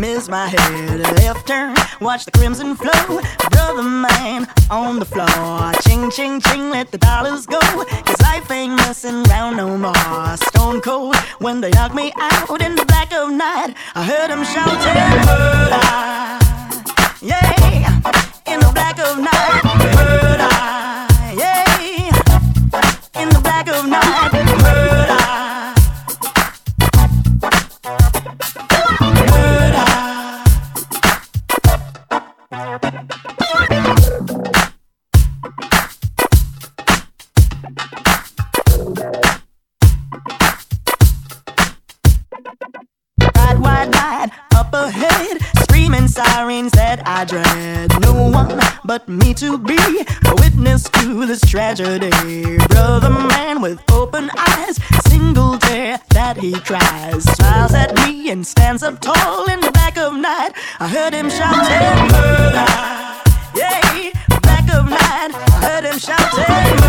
miss my head. Left turn, watch the crimson flow. Brother man on the floor. Ching, ching, ching, let the dollars go. Cause life ain't messing around no more. Stone cold when they knock me out in the black of night. I heard them shouting, murder. Yeah, in the black of night. Murder. I dread. No one but me to be a witness to this tragedy. Brother man with open eyes, single tear that he cries, smiles at me and stands up tall in the back of night. I heard him shouting murder, yeah, back of night. I heard him shouting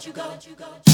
for love.